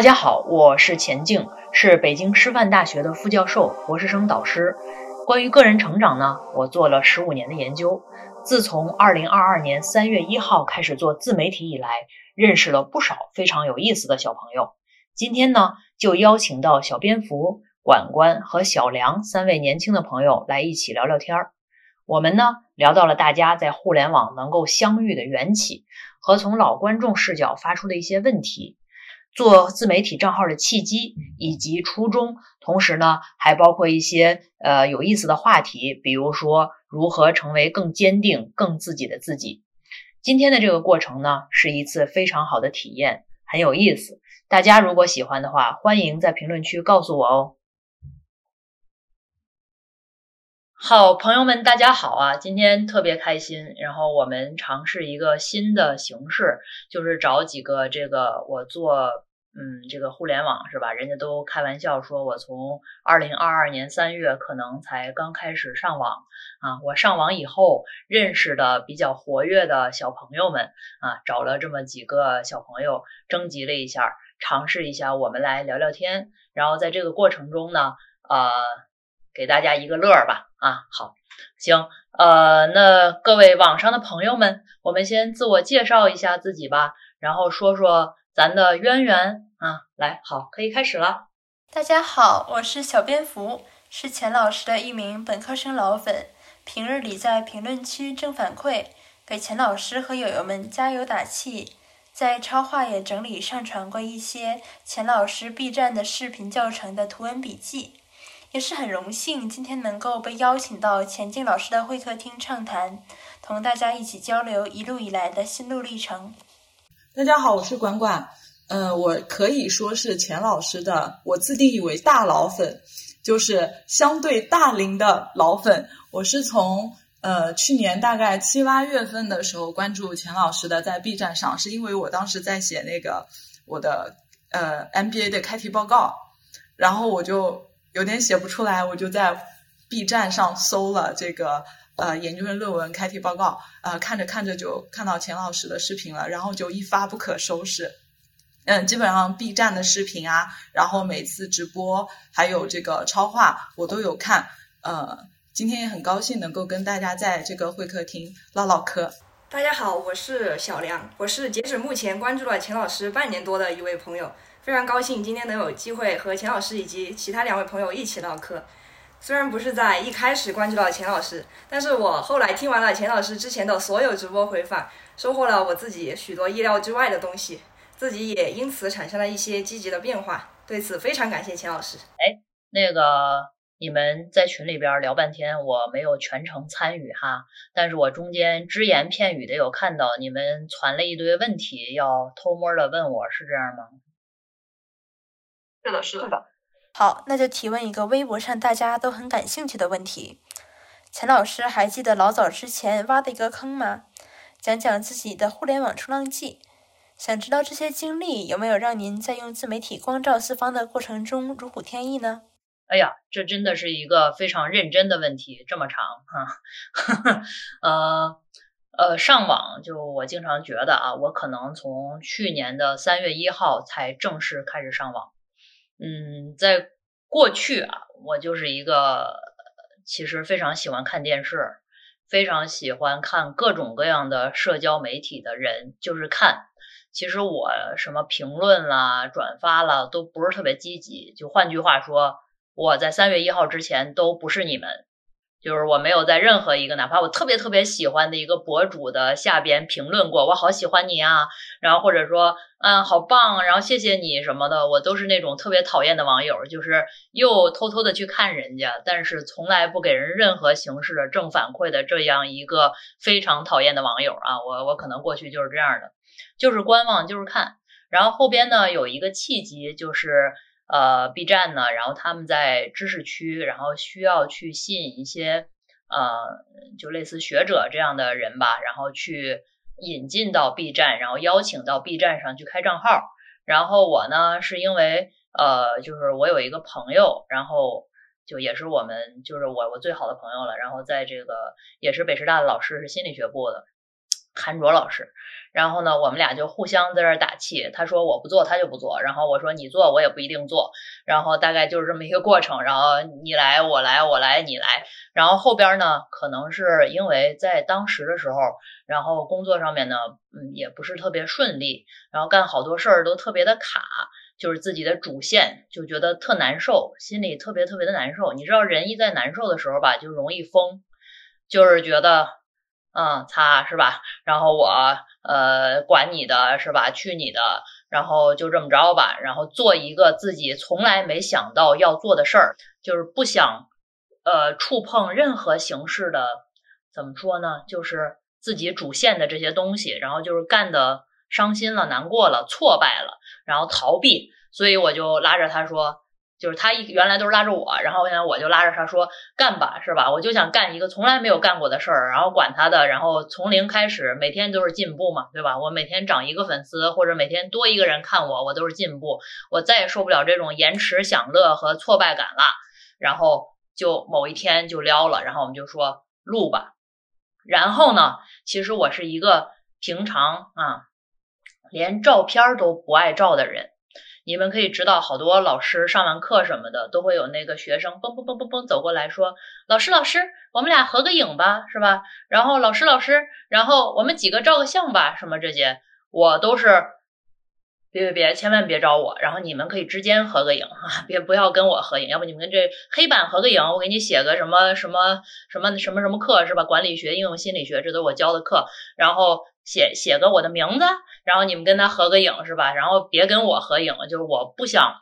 大家好，我是钱静，是北京师范大学的副教授、博士生导师。关于个人成长呢，我做了十五年的研究。自从二零二二年三月一号开始做自媒体以来，认识了不少非常有意思的小朋友。今天呢，就邀请到小蝙蝠、管管和小梁三位年轻的朋友来一起聊聊天儿。我们呢，聊到了大家在互联网能够相遇的缘起，和从老观众视角发出的一些问题。做自媒体账号的契机以及初衷，同时呢，还包括一些呃有意思的话题，比如说如何成为更坚定、更自己的自己。今天的这个过程呢，是一次非常好的体验，很有意思。大家如果喜欢的话，欢迎在评论区告诉我哦。好，朋友们，大家好啊！今天特别开心，然后我们尝试一个新的形式，就是找几个这个我做，嗯，这个互联网是吧？人家都开玩笑说我从二零二二年三月可能才刚开始上网啊，我上网以后认识的比较活跃的小朋友们啊，找了这么几个小朋友征集了一下，尝试一下，我们来聊聊天，然后在这个过程中呢，呃。给大家一个乐儿吧，啊，好，行，呃，那各位网上的朋友们，我们先自我介绍一下自己吧，然后说说咱的渊源啊，来，好，可以开始了。大家好，我是小蝙蝠，是钱老师的一名本科生老粉，平日里在评论区正反馈，给钱老师和友友们加油打气，在超话也整理上传过一些钱老师 B 站的视频教程的图文笔记。也是很荣幸，今天能够被邀请到钱静老师的会客厅畅谈，同大家一起交流一路以来的心路历程。大家好，我是管管，呃，我可以说是钱老师的，我自定义为大老粉，就是相对大龄的老粉。我是从呃去年大概七八月份的时候关注钱老师的，在 B 站上，是因为我当时在写那个我的呃 MBA 的开题报告，然后我就。有点写不出来，我就在 B 站上搜了这个呃研究生论文开题报告，呃看着看着就看到钱老师的视频了，然后就一发不可收拾。嗯，基本上 B 站的视频啊，然后每次直播还有这个超话我都有看。呃，今天也很高兴能够跟大家在这个会客厅唠唠嗑。大家好，我是小梁，我是截止目前关注了钱老师半年多的一位朋友。非常高兴今天能有机会和钱老师以及其他两位朋友一起唠嗑。虽然不是在一开始关注到钱老师，但是我后来听完了钱老师之前的所有直播回放，收获了我自己许多意料之外的东西，自己也因此产生了一些积极的变化。对此非常感谢钱老师。哎，那个你们在群里边聊半天，我没有全程参与哈，但是我中间只言片语的有看到你们传了一堆问题，要偷摸的问我是这样吗？是的，是的。好，那就提问一个微博上大家都很感兴趣的问题：钱老师还记得老早之前挖的一个坑吗？讲讲自己的互联网冲浪记。想知道这些经历有没有让您在用自媒体光照四方的过程中如虎添翼呢？哎呀，这真的是一个非常认真的问题，这么长哈。呃呃，上网就我经常觉得啊，我可能从去年的三月一号才正式开始上网。嗯，在过去啊，我就是一个其实非常喜欢看电视，非常喜欢看各种各样的社交媒体的人，就是看。其实我什么评论啦、转发啦，都不是特别积极。就换句话说，我在三月一号之前都不是你们。就是我没有在任何一个哪怕我特别特别喜欢的一个博主的下边评论过，我好喜欢你啊，然后或者说嗯好棒，然后谢谢你什么的，我都是那种特别讨厌的网友，就是又偷偷的去看人家，但是从来不给人任何形式的正反馈的这样一个非常讨厌的网友啊，我我可能过去就是这样的，就是观望，就是看，然后后边呢有一个契机就是。呃，B 站呢，然后他们在知识区，然后需要去吸引一些呃，就类似学者这样的人吧，然后去引进到 B 站，然后邀请到 B 站上去开账号。然后我呢，是因为呃，就是我有一个朋友，然后就也是我们就是我我最好的朋友了，然后在这个也是北师大的老师，是心理学部的，韩卓老师。然后呢，我们俩就互相在这打气。他说我不做，他就不做。然后我说你做，我也不一定做。然后大概就是这么一个过程。然后你来，我来，我来，你来。然后后边呢，可能是因为在当时的时候，然后工作上面呢，嗯，也不是特别顺利，然后干好多事儿都特别的卡，就是自己的主线就觉得特难受，心里特别特别的难受。你知道，人一在难受的时候吧，就容易疯，就是觉得，嗯，擦是吧？然后我。呃，管你的是吧？去你的，然后就这么着吧。然后做一个自己从来没想到要做的事儿，就是不想呃触碰任何形式的，怎么说呢？就是自己主线的这些东西。然后就是干的伤心了、难过了、挫败了，然后逃避。所以我就拉着他说。就是他一原来都是拉着我，然后现在我就拉着他说干吧，是吧？我就想干一个从来没有干过的事儿，然后管他的，然后从零开始，每天都是进步嘛，对吧？我每天涨一个粉丝，或者每天多一个人看我，我都是进步。我再也受不了这种延迟享乐和挫败感了。然后就某一天就撩了，然后我们就说录吧。然后呢，其实我是一个平常啊，连照片都不爱照的人。你们可以知道，好多老师上完课什么的，都会有那个学生嘣嘣嘣嘣嘣走过来说：“老师，老师，我们俩合个影吧，是吧？”然后老师，老师，然后我们几个照个相吧，什么这些，我都是别别别，千万别找我。然后你们可以之间合个影啊，别不要跟我合影，要不你们跟这黑板合个影，我给你写个什么什么什么什么什么课是吧？管理学、应用心理学，这都是我教的课，然后。写写个我的名字，然后你们跟他合个影是吧？然后别跟我合影，就是我不想，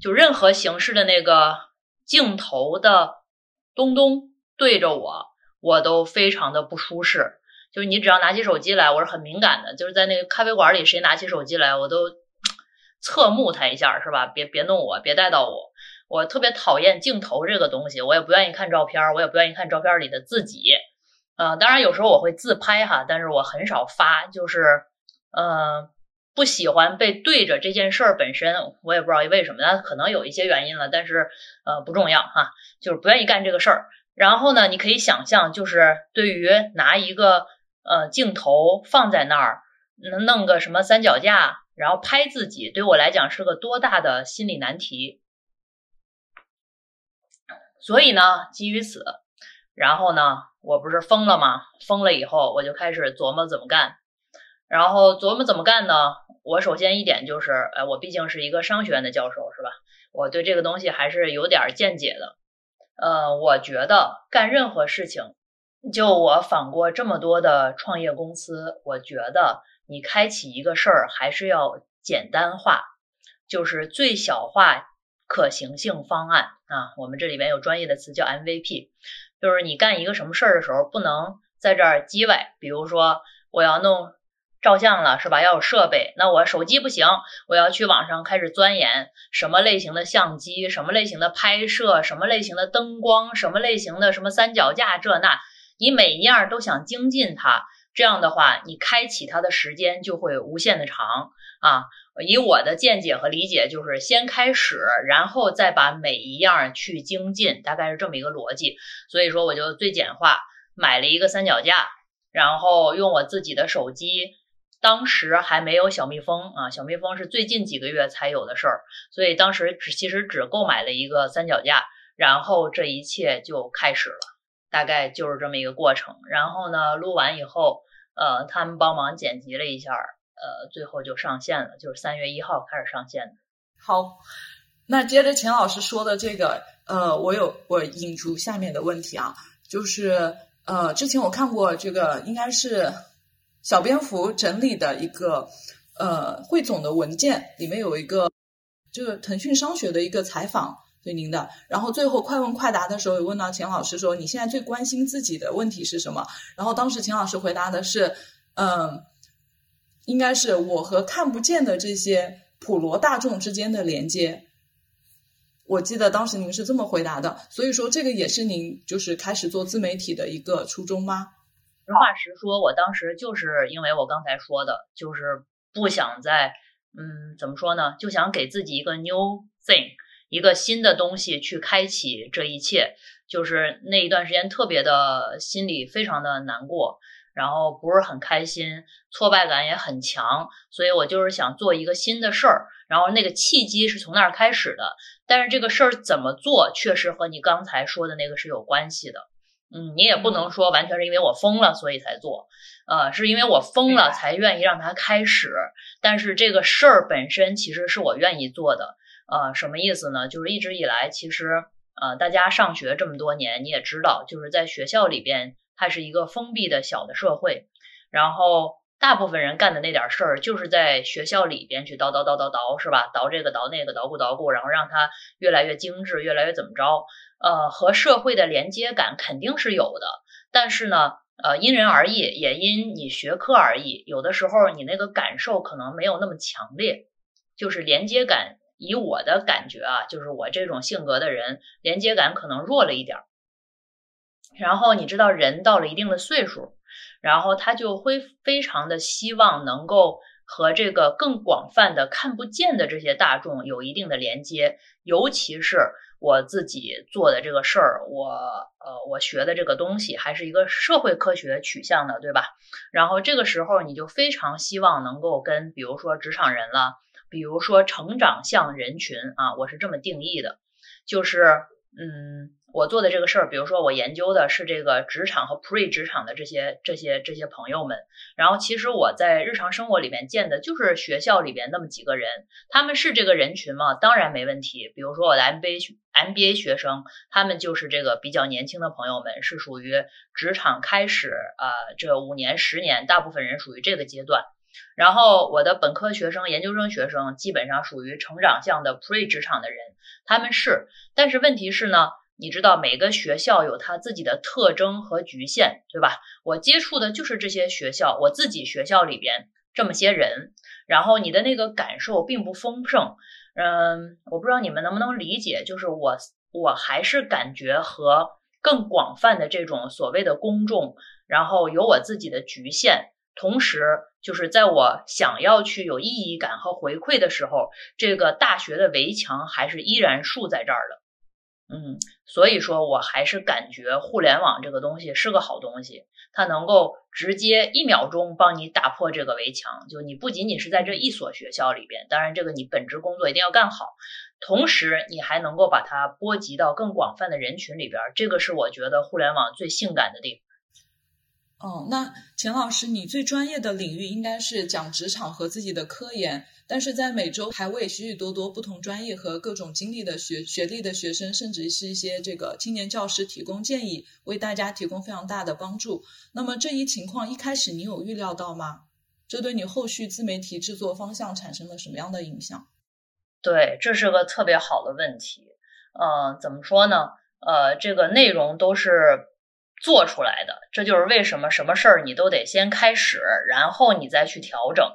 就任何形式的那个镜头的东东对着我，我都非常的不舒适。就是你只要拿起手机来，我是很敏感的。就是在那个咖啡馆里，谁拿起手机来，我都 侧目他一下是吧？别别弄我，别带到我。我特别讨厌镜头这个东西，我也不愿意看照片，我也不愿意看照片里的自己。呃，当然有时候我会自拍哈，但是我很少发，就是，呃，不喜欢被对着这件事儿本身，我也不知道为什么，那可能有一些原因了，但是呃不重要哈，就是不愿意干这个事儿。然后呢，你可以想象，就是对于拿一个呃镜头放在那儿，能弄个什么三脚架，然后拍自己，对我来讲是个多大的心理难题。所以呢，基于此，然后呢。我不是疯了吗？疯了以后，我就开始琢磨怎么干。然后琢磨怎么干呢？我首先一点就是，哎，我毕竟是一个商学院的教授，是吧？我对这个东西还是有点见解的。呃，我觉得干任何事情，就我访过这么多的创业公司，我觉得你开启一个事儿还是要简单化，就是最小化可行性方案啊。我们这里边有专业的词叫 MVP。就是你干一个什么事儿的时候，不能在这儿叽歪。比如说，我要弄照相了，是吧？要有设备，那我手机不行，我要去网上开始钻研什么类型的相机，什么类型的拍摄，什么类型的灯光，什么类型的什么三脚架这那，你每一样都想精进它。这样的话，你开启它的时间就会无限的长啊。以我的见解和理解，就是先开始，然后再把每一样去精进，大概是这么一个逻辑。所以说，我就最简化，买了一个三脚架，然后用我自己的手机。当时还没有小蜜蜂啊，小蜜蜂是最近几个月才有的事儿，所以当时只其实只购买了一个三脚架，然后这一切就开始了，大概就是这么一个过程。然后呢，录完以后，呃，他们帮忙剪辑了一下。呃，最后就上线了，就是三月一号开始上线的。好，那接着钱老师说的这个，呃，我有我引出下面的问题啊，就是呃，之前我看过这个，应该是小蝙蝠整理的一个呃汇总的文件，里面有一个就是腾讯商学的一个采访对您的，然后最后快问快答的时候，有问到钱老师说，你现在最关心自己的问题是什么？然后当时钱老师回答的是，嗯。应该是我和看不见的这些普罗大众之间的连接。我记得当时您是这么回答的，所以说这个也是您就是开始做自媒体的一个初衷吗？实话实说，我当时就是因为我刚才说的，就是不想再嗯，怎么说呢？就想给自己一个 new thing，一个新的东西去开启这一切。就是那一段时间特别的心里非常的难过。然后不是很开心，挫败感也很强，所以我就是想做一个新的事儿，然后那个契机是从那儿开始的。但是这个事儿怎么做，确实和你刚才说的那个是有关系的。嗯，你也不能说完全是因为我疯了所以才做，呃，是因为我疯了才愿意让它开始。但是这个事儿本身其实是我愿意做的，呃，什么意思呢？就是一直以来，其实呃，大家上学这么多年，你也知道，就是在学校里边，它是一个封闭的小的社会，然后大部分人干的那点事儿，就是在学校里边去叨叨叨叨叨，是吧？叨这个叨那个，捣鼓捣鼓，然后让它越来越精致，越来越怎么着？呃，和社会的连接感肯定是有的，但是呢，呃，因人而异，也因你学科而异。有的时候你那个感受可能没有那么强烈，就是连接感。以我的感觉啊，就是我这种性格的人，连接感可能弱了一点儿。然后你知道，人到了一定的岁数，然后他就会非常的希望能够和这个更广泛的看不见的这些大众有一定的连接，尤其是。我自己做的这个事儿，我呃，我学的这个东西还是一个社会科学取向的，对吧？然后这个时候你就非常希望能够跟，比如说职场人了，比如说成长向人群啊，我是这么定义的，就是嗯。我做的这个事儿，比如说我研究的是这个职场和 pre 职场的这些这些这些朋友们，然后其实我在日常生活里面见的就是学校里边那么几个人，他们是这个人群吗？当然没问题。比如说我的 MBA MBA 学生，他们就是这个比较年轻的朋友们，是属于职场开始啊这五年十年，大部分人属于这个阶段。然后我的本科学生、研究生学生基本上属于成长向的 pre 职场的人，他们是，但是问题是呢？你知道每个学校有它自己的特征和局限，对吧？我接触的就是这些学校，我自己学校里边这么些人，然后你的那个感受并不丰盛。嗯，我不知道你们能不能理解，就是我我还是感觉和更广泛的这种所谓的公众，然后有我自己的局限，同时就是在我想要去有意义感和回馈的时候，这个大学的围墙还是依然竖在这儿的。嗯，所以说我还是感觉互联网这个东西是个好东西，它能够直接一秒钟帮你打破这个围墙。就你不仅仅是在这一所学校里边，当然这个你本职工作一定要干好，同时你还能够把它波及到更广泛的人群里边，这个是我觉得互联网最性感的地方。哦，那钱老师，你最专业的领域应该是讲职场和自己的科研。但是在每周还为许许多多不同专业和各种经历的学学历的学生，甚至是一些这个青年教师提供建议，为大家提供非常大的帮助。那么这一情况一开始你有预料到吗？这对你后续自媒体制作方向产生了什么样的影响？对，这是个特别好的问题。嗯，怎么说呢？呃，这个内容都是做出来的，这就是为什么什么事儿你都得先开始，然后你再去调整。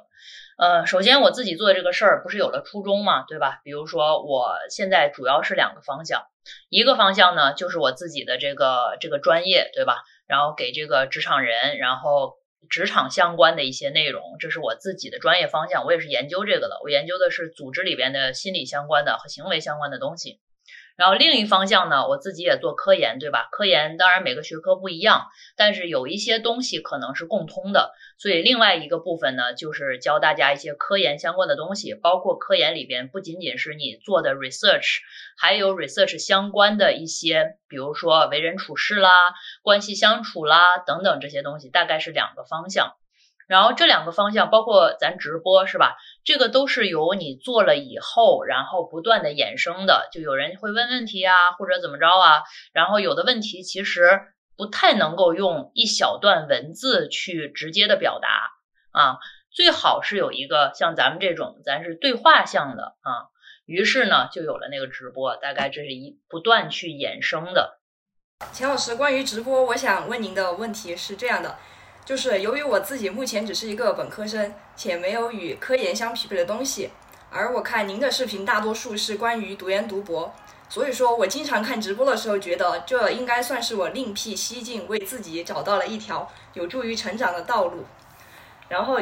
呃，首先我自己做这个事儿不是有了初衷嘛，对吧？比如说我现在主要是两个方向，一个方向呢就是我自己的这个这个专业，对吧？然后给这个职场人，然后职场相关的一些内容，这是我自己的专业方向，我也是研究这个的，我研究的是组织里边的心理相关的和行为相关的东西。然后另一方向呢，我自己也做科研，对吧？科研当然每个学科不一样，但是有一些东西可能是共通的。所以另外一个部分呢，就是教大家一些科研相关的东西，包括科研里边不仅仅是你做的 research，还有 research 相关的一些，比如说为人处事啦、关系相处啦等等这些东西，大概是两个方向。然后这两个方向，包括咱直播是吧？这个都是由你做了以后，然后不断的衍生的。就有人会问问题啊，或者怎么着啊？然后有的问题其实不太能够用一小段文字去直接的表达啊，最好是有一个像咱们这种，咱是对话向的啊。于是呢，就有了那个直播，大概这是一不断去衍生的。钱老师，关于直播，我想问您的问题是这样的。就是由于我自己目前只是一个本科生，且没有与科研相匹配的东西，而我看您的视频大多数是关于读研读博，所以说我经常看直播的时候，觉得这应该算是我另辟蹊径，为自己找到了一条有助于成长的道路。然后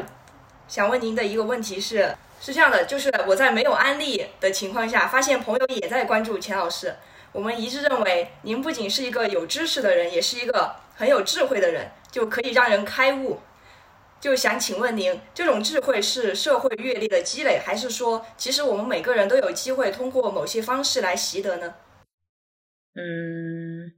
想问您的一个问题是，是这样的，就是我在没有安利的情况下，发现朋友也在关注钱老师，我们一致认为您不仅是一个有知识的人，也是一个很有智慧的人。就可以让人开悟。就想请问您，这种智慧是社会阅历的积累，还是说其实我们每个人都有机会通过某些方式来习得呢？嗯，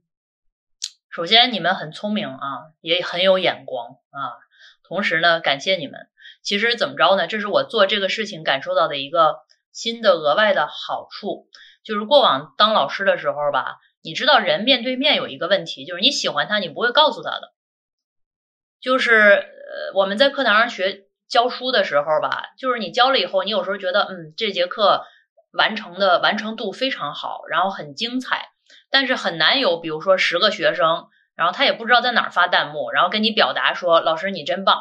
首先你们很聪明啊，也很有眼光啊。同时呢，感谢你们。其实怎么着呢？这是我做这个事情感受到的一个新的额外的好处，就是过往当老师的时候吧，你知道人面对面有一个问题，就是你喜欢他，你不会告诉他的。就是呃，我们在课堂上学教书的时候吧，就是你教了以后，你有时候觉得嗯，这节课完成的完成度非常好，然后很精彩。但是很难有，比如说十个学生，然后他也不知道在哪儿发弹幕，然后跟你表达说：“老师你真棒，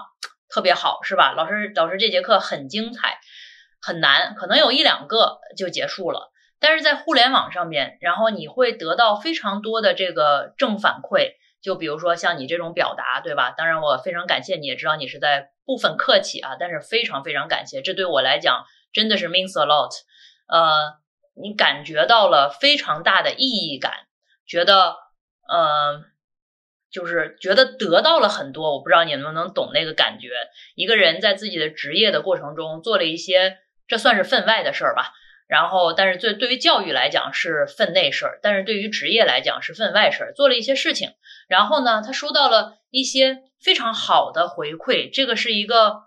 特别好，是吧？”老师，老师这节课很精彩，很难，可能有一两个就结束了。但是在互联网上面，然后你会得到非常多的这个正反馈，就比如说像你这种表达，对吧？当然我非常感谢你，也知道你是在部分客气啊，但是非常非常感谢，这对我来讲真的是 means a lot，呃。你感觉到了非常大的意义感，觉得，呃，就是觉得得到了很多。我不知道你能不能懂那个感觉。一个人在自己的职业的过程中做了一些，这算是分外的事儿吧。然后，但是对对于教育来讲是分内事儿，但是对于职业来讲是分外事儿。做了一些事情，然后呢，他收到了一些非常好的回馈。这个是一个，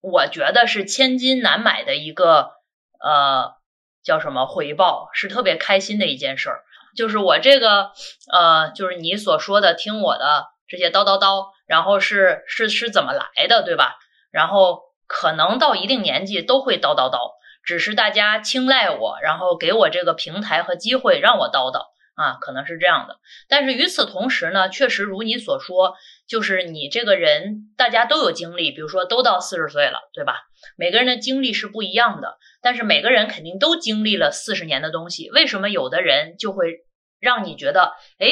我觉得是千金难买的一个，呃。叫什么回报是特别开心的一件事儿，就是我这个呃，就是你所说的听我的这些叨叨叨，然后是是是怎么来的，对吧？然后可能到一定年纪都会叨叨叨，只是大家青睐我，然后给我这个平台和机会让我叨叨。啊，可能是这样的，但是与此同时呢，确实如你所说，就是你这个人，大家都有经历，比如说都到四十岁了，对吧？每个人的经历是不一样的，但是每个人肯定都经历了四十年的东西。为什么有的人就会让你觉得，哎，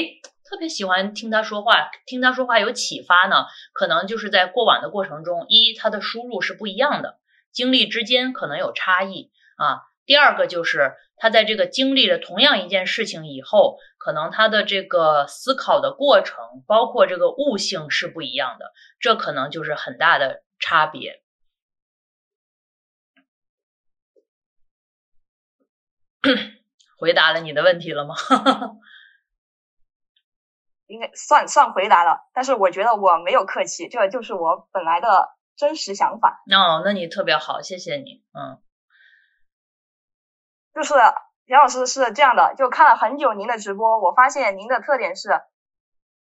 特别喜欢听他说话，听他说话有启发呢？可能就是在过往的过程中，一他的输入是不一样的，经历之间可能有差异啊。第二个就是他在这个经历了同样一件事情以后，可能他的这个思考的过程，包括这个悟性是不一样的，这可能就是很大的差别。回答了你的问题了吗？应该算算回答了，但是我觉得我没有客气，这就是我本来的真实想法。哦，那你特别好，谢谢你，嗯。就是杨老师是这样的，就看了很久您的直播，我发现您的特点是，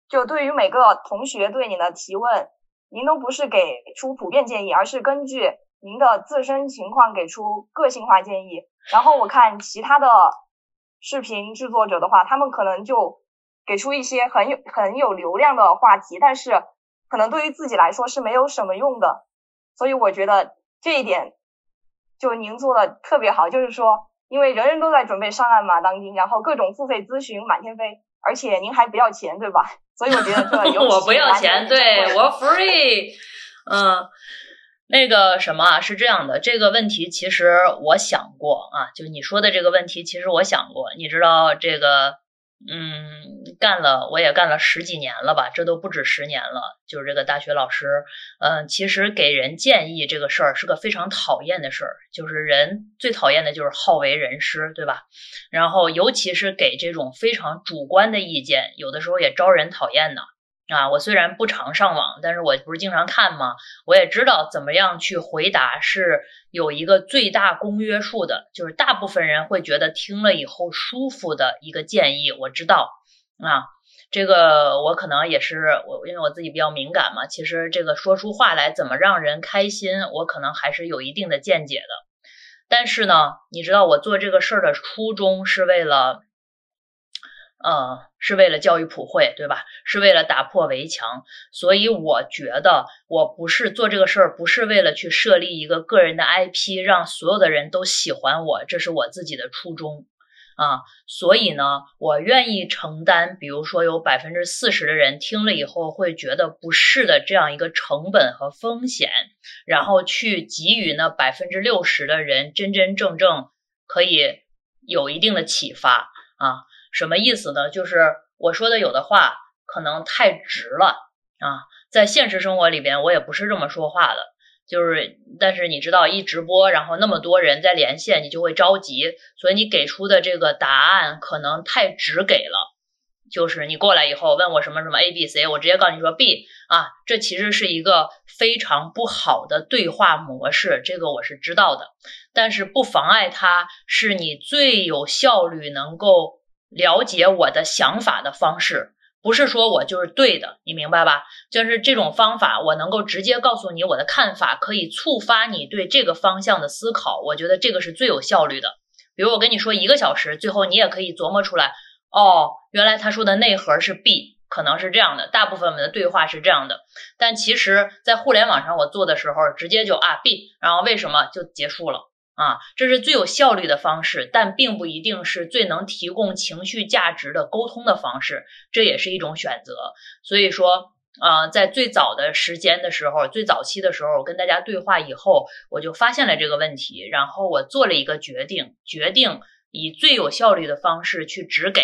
就对于每个同学对你的提问，您都不是给出普遍建议，而是根据您的自身情况给出个性化建议。然后我看其他的视频制作者的话，他们可能就给出一些很有很有流量的话题，但是可能对于自己来说是没有什么用的。所以我觉得这一点就您做的特别好，就是说。因为人人都在准备上岸嘛，当今，然后各种付费咨询满天飞，而且您还不要钱，对吧？所以我觉得这有 我不要钱，对我 free。嗯，那个什么啊是这样的，这个问题其实我想过啊，就你说的这个问题，其实我想过，你知道这个。嗯，干了我也干了十几年了吧，这都不止十年了。就是这个大学老师，嗯，其实给人建议这个事儿是个非常讨厌的事儿，就是人最讨厌的就是好为人师，对吧？然后尤其是给这种非常主观的意见，有的时候也招人讨厌呢。啊，我虽然不常上网，但是我不是经常看吗？我也知道怎么样去回答是有一个最大公约数的，就是大部分人会觉得听了以后舒服的一个建议。我知道啊，这个我可能也是我，因为我自己比较敏感嘛。其实这个说出话来怎么让人开心，我可能还是有一定的见解的。但是呢，你知道我做这个事儿的初衷是为了。呃，是为了教育普惠，对吧？是为了打破围墙，所以我觉得我不是做这个事儿，不是为了去设立一个个人的 IP，让所有的人都喜欢我，这是我自己的初衷啊。所以呢，我愿意承担，比如说有百分之四十的人听了以后会觉得不适的这样一个成本和风险，然后去给予那百分之六十的人真真正正可以有一定的启发啊。什么意思呢？就是我说的有的话可能太直了啊，在现实生活里边，我也不是这么说话的。就是，但是你知道，一直播，然后那么多人在连线，你就会着急，所以你给出的这个答案可能太直给了。就是你过来以后问我什么什么 A B C，我直接告诉你说 B 啊，这其实是一个非常不好的对话模式，这个我是知道的，但是不妨碍它是你最有效率能够了解我的想法的方式。不是说我就是对的，你明白吧？就是这种方法，我能够直接告诉你我的看法，可以触发你对这个方向的思考。我觉得这个是最有效率的。比如我跟你说一个小时，最后你也可以琢磨出来，哦，原来他说的内核是 B，可能是这样的。大部分我们的对话是这样的，但其实，在互联网上我做的时候，直接就啊 B，然后为什么就结束了。啊，这是最有效率的方式，但并不一定是最能提供情绪价值的沟通的方式，这也是一种选择。所以说，呃，在最早的时间的时候，最早期的时候，我跟大家对话以后，我就发现了这个问题，然后我做了一个决定，决定以最有效率的方式去直给，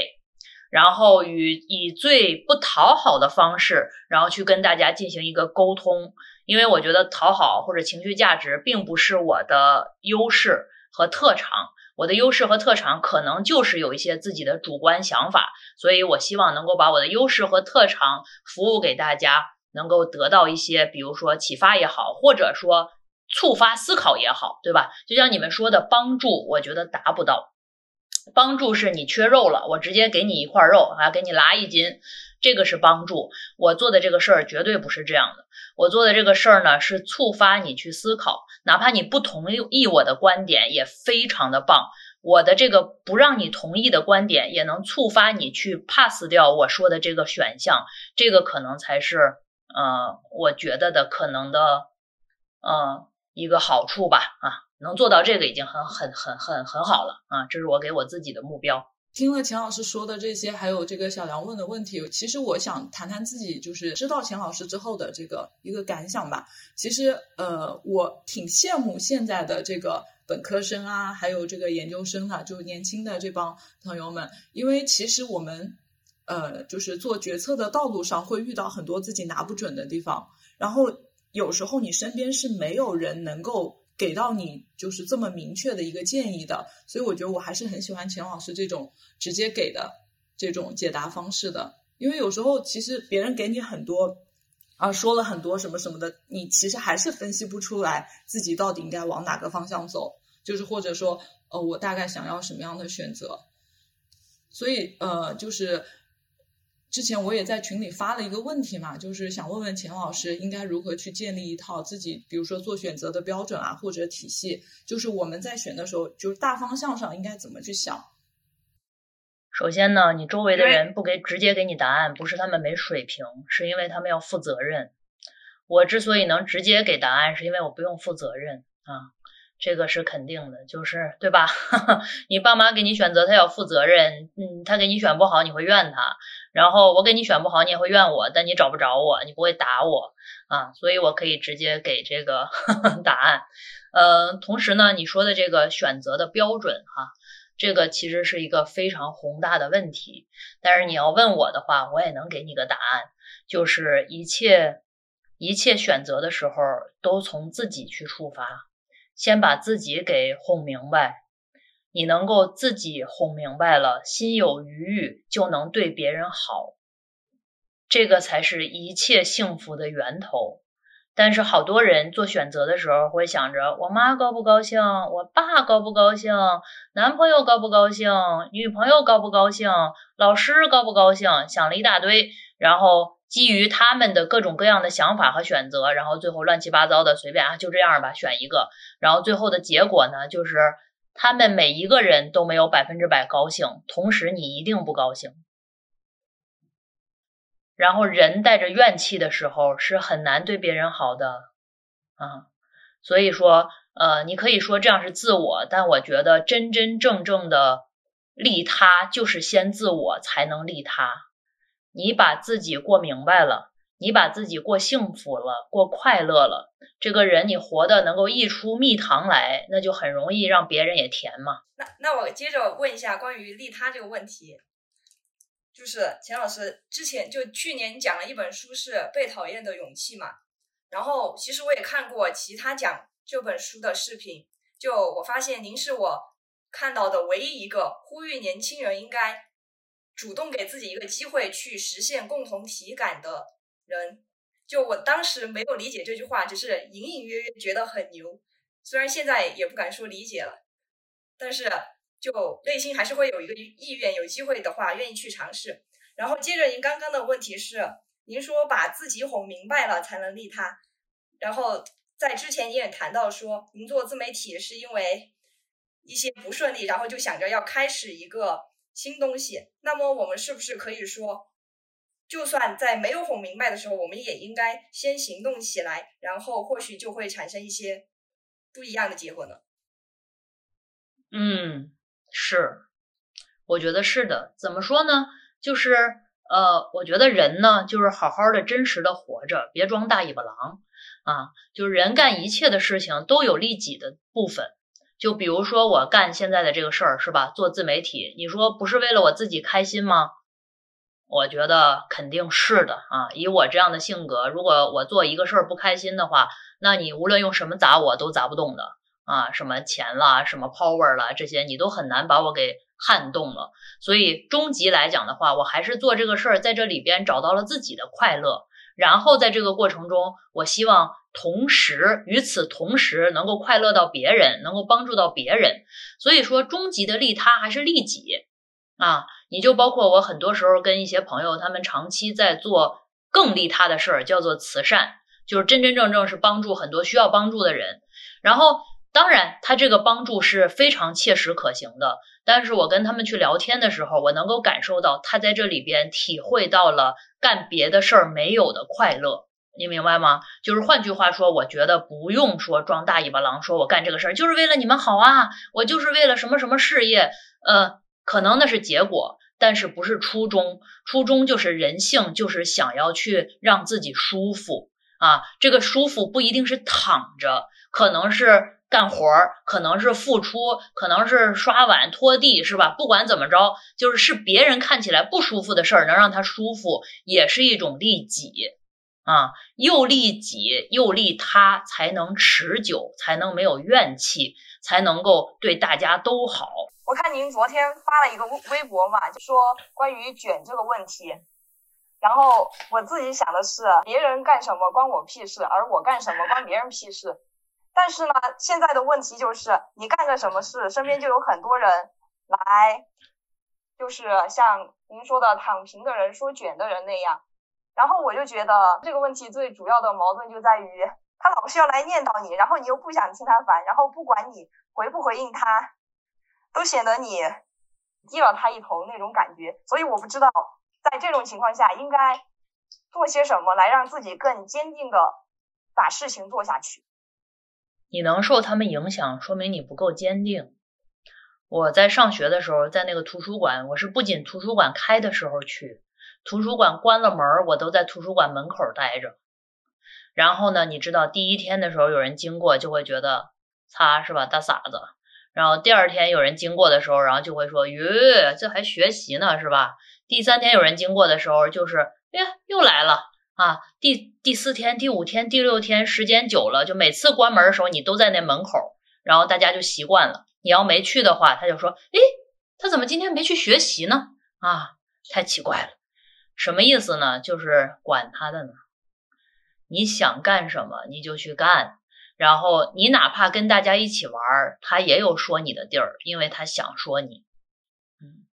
然后与以最不讨好的方式，然后去跟大家进行一个沟通。因为我觉得讨好或者情绪价值并不是我的优势和特长，我的优势和特长可能就是有一些自己的主观想法，所以我希望能够把我的优势和特长服务给大家，能够得到一些，比如说启发也好，或者说触发思考也好，对吧？就像你们说的帮助，我觉得达不到。帮助是你缺肉了，我直接给你一块肉啊，给你拉一斤，这个是帮助。我做的这个事儿绝对不是这样的。我做的这个事儿呢，是触发你去思考，哪怕你不同意我的观点，也非常的棒。我的这个不让你同意的观点，也能触发你去 pass 掉我说的这个选项，这个可能才是呃，我觉得的可能的呃一个好处吧啊。能做到这个已经很很很很很好了啊！这是我给我自己的目标。听了钱老师说的这些，还有这个小梁问的问题，其实我想谈谈自己，就是知道钱老师之后的这个一个感想吧。其实，呃，我挺羡慕现在的这个本科生啊，还有这个研究生的，就年轻的这帮朋友们，因为其实我们，呃，就是做决策的道路上会遇到很多自己拿不准的地方，然后有时候你身边是没有人能够。给到你就是这么明确的一个建议的，所以我觉得我还是很喜欢钱老师这种直接给的这种解答方式的。因为有时候其实别人给你很多啊，说了很多什么什么的，你其实还是分析不出来自己到底应该往哪个方向走，就是或者说呃，我大概想要什么样的选择。所以呃，就是。之前我也在群里发了一个问题嘛，就是想问问钱老师应该如何去建立一套自己，比如说做选择的标准啊，或者体系，就是我们在选的时候，就是大方向上应该怎么去想。首先呢，你周围的人不给直接给你答案，不是他们没水平，是因为他们要负责任。我之所以能直接给答案，是因为我不用负责任啊。这个是肯定的，就是对吧？你爸妈给你选择，他要负责任。嗯，他给你选不好，你会怨他；然后我给你选不好，你也会怨我，但你找不着我，你不会打我啊。所以我可以直接给这个 答案。呃，同时呢，你说的这个选择的标准哈，这个其实是一个非常宏大的问题。但是你要问我的话，我也能给你个答案，就是一切一切选择的时候都从自己去出发。先把自己给哄明白，你能够自己哄明白了，心有余裕，就能对别人好，这个才是一切幸福的源头。但是好多人做选择的时候会想着，我妈高不高兴，我爸高不高兴，男朋友高不高兴，女朋友高不高兴，老师高不高兴，想了一大堆，然后。基于他们的各种各样的想法和选择，然后最后乱七八糟的随便啊，就这样吧，选一个，然后最后的结果呢，就是他们每一个人都没有百分之百高兴，同时你一定不高兴。然后人带着怨气的时候是很难对别人好的啊，所以说，呃，你可以说这样是自我，但我觉得真真正正的利他就是先自我才能利他。你把自己过明白了，你把自己过幸福了，过快乐了，这个人你活的能够溢出蜜糖来，那就很容易让别人也甜嘛。那那我接着问一下关于利他这个问题，就是钱老师之前就去年讲了一本书是《被讨厌的勇气》嘛，然后其实我也看过其他讲这本书的视频，就我发现您是我看到的唯一一个呼吁年轻人应该主动给自己一个机会去实现共同体感的人。就我当时没有理解这句话，只是隐隐约约觉得很牛，虽然现在也不敢说理解了，但是就内心还是会有一个意愿，有机会的话愿意去尝试。然后接着您刚刚的问题是，您说把自己哄明白了才能利他，然后在之前你也谈到说，您做自媒体是因为一些不顺利，然后就想着要开始一个新东西。那么我们是不是可以说？就算在没有哄明白的时候，我们也应该先行动起来，然后或许就会产生一些不一样的结果呢。嗯，是，我觉得是的。怎么说呢？就是呃，我觉得人呢，就是好好的、真实的活着，别装大尾巴狼啊。就是人干一切的事情都有利己的部分。就比如说我干现在的这个事儿，是吧？做自媒体，你说不是为了我自己开心吗？我觉得肯定是的啊！以我这样的性格，如果我做一个事儿不开心的话，那你无论用什么砸我都砸不动的啊！什么钱啦，什么 power 啦，这些你都很难把我给撼动了。所以终极来讲的话，我还是做这个事儿，在这里边找到了自己的快乐，然后在这个过程中，我希望同时与此同时能够快乐到别人，能够帮助到别人。所以说，终极的利他还是利己啊！你就包括我，很多时候跟一些朋友，他们长期在做更利他的事儿，叫做慈善，就是真真正正是帮助很多需要帮助的人。然后，当然他这个帮助是非常切实可行的。但是我跟他们去聊天的时候，我能够感受到他在这里边体会到了干别的事儿没有的快乐。你明白吗？就是换句话说，我觉得不用说装大尾巴狼，说我干这个事儿就是为了你们好啊，我就是为了什么什么事业，呃，可能那是结果。但是不是初衷，初衷就是人性，就是想要去让自己舒服啊。这个舒服不一定是躺着，可能是干活儿，可能是付出，可能是刷碗拖地，是吧？不管怎么着，就是是别人看起来不舒服的事儿，能让他舒服，也是一种利己啊。又利己又利他，才能持久，才能没有怨气，才能够对大家都好。我看您昨天发了一个微微博嘛，就说关于卷这个问题，然后我自己想的是，别人干什么关我屁事，而我干什么关别人屁事。但是呢，现在的问题就是，你干个什么事，身边就有很多人来，就是像您说的躺平的人说卷的人那样。然后我就觉得这个问题最主要的矛盾就在于，他老是要来念叨你，然后你又不想听他烦，然后不管你回不回应他。都显得你低了他一头那种感觉，所以我不知道在这种情况下应该做些什么来让自己更坚定的把事情做下去。你能受他们影响，说明你不够坚定。我在上学的时候，在那个图书馆，我是不仅图书馆开的时候去，图书馆关了门，我都在图书馆门口待着。然后呢，你知道第一天的时候，有人经过就会觉得，擦是吧，大傻子。然后第二天有人经过的时候，然后就会说：“哟，这还学习呢，是吧？”第三天有人经过的时候，就是：“哎，又来了啊！”第第四天、第五天、第六天，时间久了，就每次关门的时候，你都在那门口，然后大家就习惯了。你要没去的话，他就说：“哎，他怎么今天没去学习呢？啊，太奇怪了。”什么意思呢？就是管他的呢，你想干什么你就去干。然后你哪怕跟大家一起玩，他也有说你的地儿，因为他想说你，嗯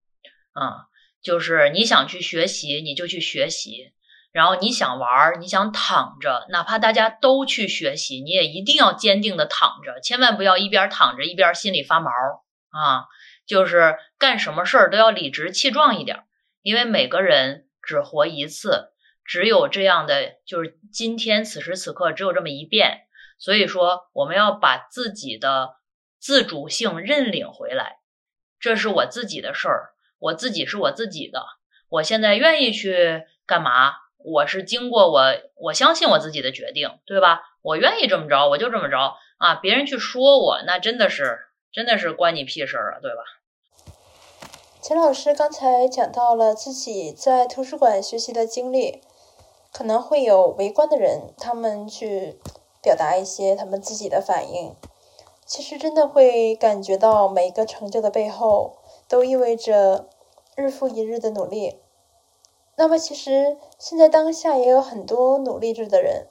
啊，就是你想去学习，你就去学习；然后你想玩，你想躺着，哪怕大家都去学习，你也一定要坚定的躺着，千万不要一边躺着一边心里发毛啊！就是干什么事儿都要理直气壮一点，因为每个人只活一次，只有这样的，就是今天此时此刻只有这么一遍。所以说，我们要把自己的自主性认领回来，这是我自己的事儿，我自己是我自己的。我现在愿意去干嘛？我是经过我，我相信我自己的决定，对吧？我愿意这么着，我就这么着啊！别人去说我，那真的是，真的是关你屁事儿啊，对吧？钱老师刚才讲到了自己在图书馆学习的经历，可能会有围观的人，他们去表达一些他们自己的反应。其实真的会感觉到每一个成就的背后，都意味着日复一日的努力。那么，其实现在当下也有很多努力着的人，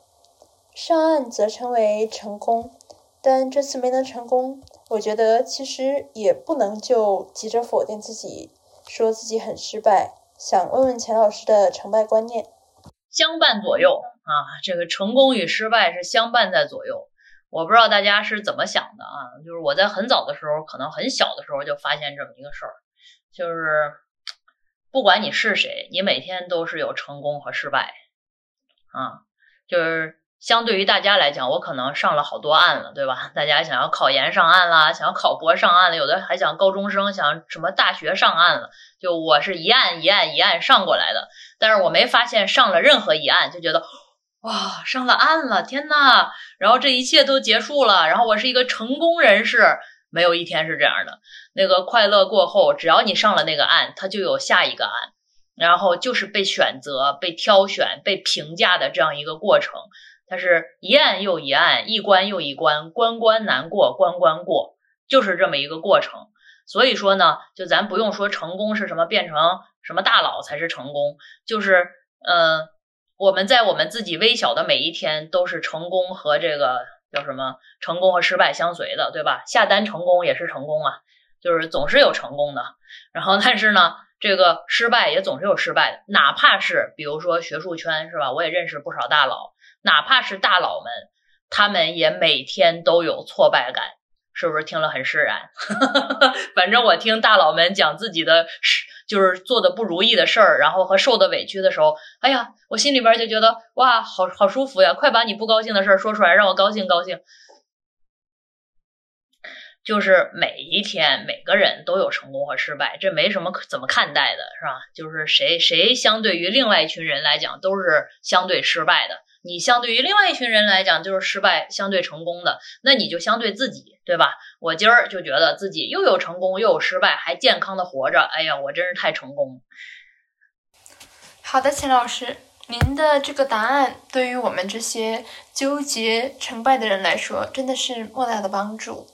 上岸则称为成功，但这次没能成功。我觉得其实也不能就急着否定自己，说自己很失败。想问问钱老师的成败观念。相伴左右啊，这个成功与失败是相伴在左右。我不知道大家是怎么想的啊？就是我在很早的时候，可能很小的时候就发现这么一个事儿，就是不管你是谁，你每天都是有成功和失败啊，就是。相对于大家来讲，我可能上了好多岸了，对吧？大家想要考研上岸啦，想要考博上岸了，有的还想高中生想什么大学上岸了。就我是一岸一岸一岸上过来的，但是我没发现上了任何一岸就觉得哇上了岸了，天呐！然后这一切都结束了，然后我是一个成功人士，没有一天是这样的。那个快乐过后，只要你上了那个岸，它就有下一个岸，然后就是被选择、被挑选、被评价的这样一个过程。它是一案又一案，一关又一关，关关难过关关过，就是这么一个过程。所以说呢，就咱不用说成功是什么，变成什么大佬才是成功，就是嗯，我们在我们自己微小的每一天，都是成功和这个叫什么成功和失败相随的，对吧？下单成功也是成功啊，就是总是有成功的。然后但是呢，这个失败也总是有失败的，哪怕是比如说学术圈是吧？我也认识不少大佬。哪怕是大佬们，他们也每天都有挫败感，是不是听了很释然？反正我听大佬们讲自己的事，就是做的不如意的事儿，然后和受的委屈的时候，哎呀，我心里边就觉得哇，好好舒服呀！快把你不高兴的事儿说出来，让我高兴高兴。就是每一天，每个人都有成功和失败，这没什么可怎么看待的，是吧？就是谁谁相对于另外一群人来讲，都是相对失败的。你相对于另外一群人来讲就是失败，相对成功的，那你就相对自己，对吧？我今儿就觉得自己又有成功又有失败，还健康的活着，哎呀，我真是太成功了。好的，钱老师，您的这个答案对于我们这些纠结成败的人来说，真的是莫大的帮助。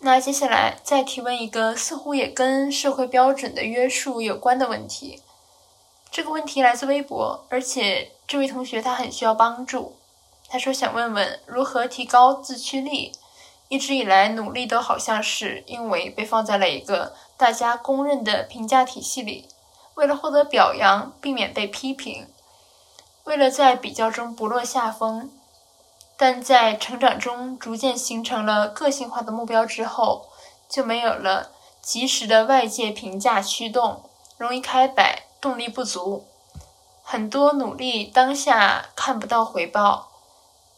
那接下来再提问一个似乎也跟社会标准的约束有关的问题。这个问题来自微博，而且这位同学他很需要帮助。他说想问问如何提高自驱力。一直以来努力都好像是因为被放在了一个大家公认的评价体系里，为了获得表扬，避免被批评，为了在比较中不落下风。但在成长中逐渐形成了个性化的目标之后，就没有了及时的外界评价驱动，容易开摆。动力不足，很多努力当下看不到回报，